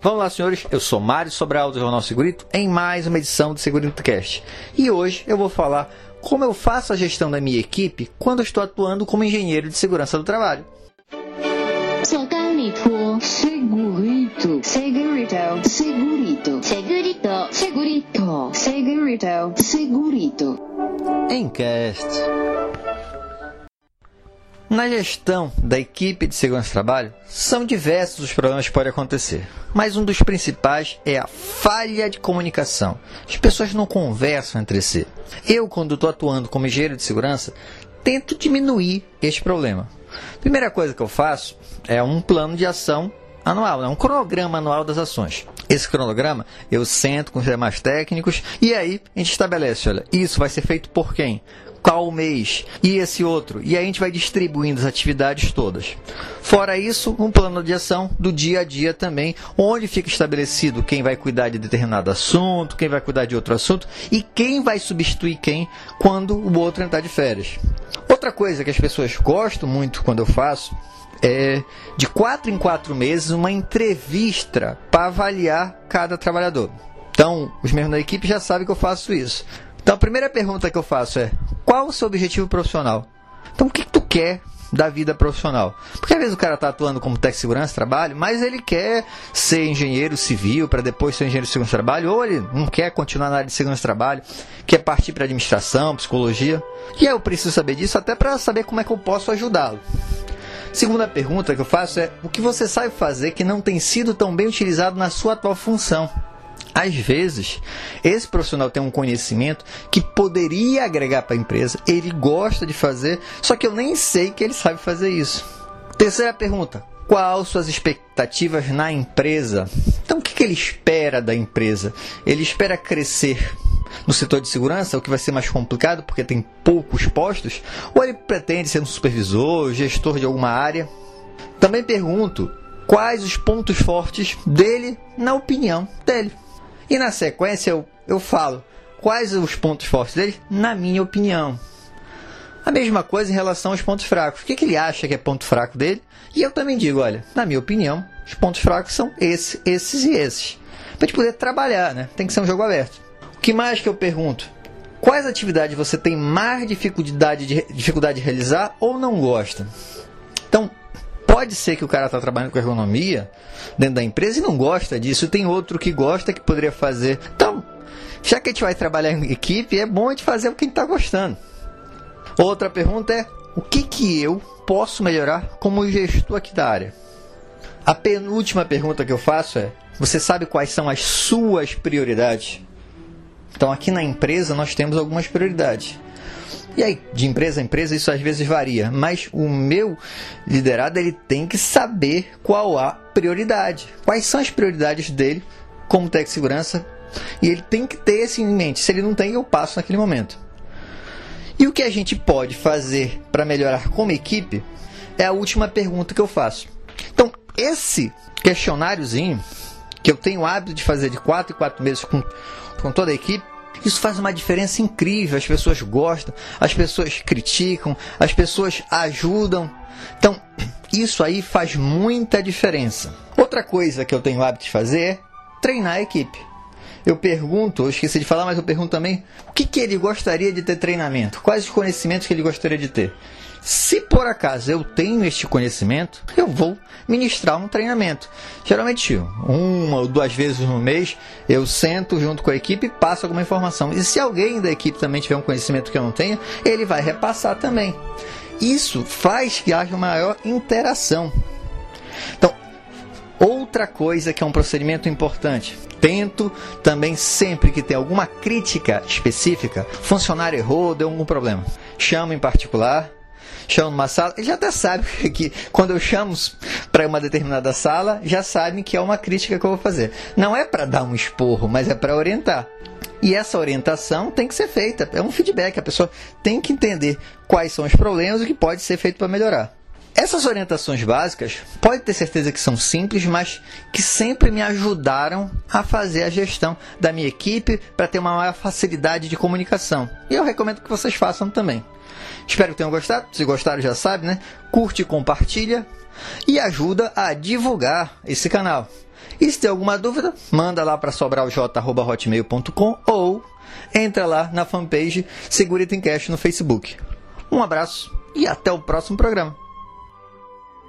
Vamos lá, senhores. Eu sou Mário Sobral do Jornal Segurito em mais uma edição do Segurito Cast. E hoje eu vou falar como eu faço a gestão da minha equipe quando eu estou atuando como engenheiro de segurança do trabalho. Segurito, segurito, segurito, segurito, segurito, segurito, segurito, segurito. Encast. Na gestão da equipe de segurança do trabalho, são diversos os problemas que podem acontecer, mas um dos principais é a falha de comunicação. As pessoas não conversam entre si. Eu, quando estou atuando como engenheiro de segurança, tento diminuir este problema. Primeira coisa que eu faço é um plano de ação anual, né? um cronograma anual das ações. Esse cronograma eu sento com os demais técnicos e aí a gente estabelece, olha, isso vai ser feito por quem? Qual mês e esse outro. E aí a gente vai distribuindo as atividades todas. Fora isso, um plano de ação do dia a dia também, onde fica estabelecido quem vai cuidar de determinado assunto, quem vai cuidar de outro assunto e quem vai substituir quem quando o outro entrar de férias. Outra coisa que as pessoas gostam muito quando eu faço é de quatro em quatro meses uma entrevista para avaliar cada trabalhador. Então, os membros da equipe já sabem que eu faço isso. Então, a primeira pergunta que eu faço é: qual o seu objetivo profissional? Então, o que, que tu quer da vida profissional? Porque às vezes o cara está atuando como técnico de segurança trabalho, mas ele quer ser engenheiro civil para depois ser engenheiro de segurança trabalho, ou ele não quer continuar na área de segurança trabalho, quer partir para administração, psicologia. E eu preciso saber disso até para saber como é que eu posso ajudá-lo. Segunda pergunta que eu faço é: o que você sabe fazer que não tem sido tão bem utilizado na sua atual função? Às vezes, esse profissional tem um conhecimento que poderia agregar para a empresa, ele gosta de fazer, só que eu nem sei que ele sabe fazer isso. Terceira pergunta: qual suas expectativas na empresa? Então, o que ele espera da empresa? Ele espera crescer no setor de segurança, o que vai ser mais complicado porque tem poucos postos? Ou ele pretende ser um supervisor, gestor de alguma área? Também pergunto quais os pontos fortes dele na opinião dele. E na sequência eu, eu falo quais os pontos fortes dele, na minha opinião. A mesma coisa em relação aos pontos fracos. O que, que ele acha que é ponto fraco dele? E eu também digo, olha, na minha opinião, os pontos fracos são esses, esses e esses. Para gente poder trabalhar, né? Tem que ser um jogo aberto. O que mais que eu pergunto? Quais atividades você tem mais dificuldade de, dificuldade de realizar ou não gosta? Então, Pode ser que o cara está trabalhando com ergonomia dentro da empresa e não gosta disso. Tem outro que gosta que poderia fazer. Então, já que a gente vai trabalhar em equipe, é bom a gente fazer o que a gente está gostando. Outra pergunta é: o que, que eu posso melhorar como gestor aqui da área? A penúltima pergunta que eu faço é: você sabe quais são as suas prioridades? Então, aqui na empresa, nós temos algumas prioridades. E aí, de empresa a empresa, isso às vezes varia, mas o meu liderado ele tem que saber qual a prioridade, quais são as prioridades dele como de segurança, e ele tem que ter isso em mente. Se ele não tem, eu passo naquele momento. E o que a gente pode fazer para melhorar como equipe é a última pergunta que eu faço. Então, esse questionáriozinho, que eu tenho o hábito de fazer de 4 em 4 meses com, com toda a equipe, isso faz uma diferença incrível. As pessoas gostam, as pessoas criticam, as pessoas ajudam. Então, isso aí faz muita diferença. Outra coisa que eu tenho o hábito de fazer é treinar a equipe. Eu pergunto, eu esqueci de falar, mas eu pergunto também o que, que ele gostaria de ter treinamento, quais os conhecimentos que ele gostaria de ter. Se por acaso eu tenho este conhecimento, eu vou ministrar um treinamento. Geralmente, uma ou duas vezes no mês, eu sento junto com a equipe e passo alguma informação. E se alguém da equipe também tiver um conhecimento que eu não tenho, ele vai repassar também. Isso faz que haja maior interação. Então, outra coisa que é um procedimento importante. Tento também sempre que tem alguma crítica específica, funcionário errou, deu algum problema. Chamo em particular, chamo numa sala, ele já até sabe que quando eu chamo para uma determinada sala, já sabem que é uma crítica que eu vou fazer. Não é para dar um esporro, mas é para orientar. E essa orientação tem que ser feita, é um feedback, a pessoa tem que entender quais são os problemas e o que pode ser feito para melhorar. Essas orientações básicas, pode ter certeza que são simples, mas que sempre me ajudaram a fazer a gestão da minha equipe para ter uma maior facilidade de comunicação. E eu recomendo que vocês façam também. Espero que tenham gostado. Se gostaram, já sabe, né? Curte, compartilha e ajuda a divulgar esse canal. E se tem alguma dúvida, manda lá para sobralj.hotmail.com ou entra lá na fanpage Segurita em Cash no Facebook. Um abraço e até o próximo programa.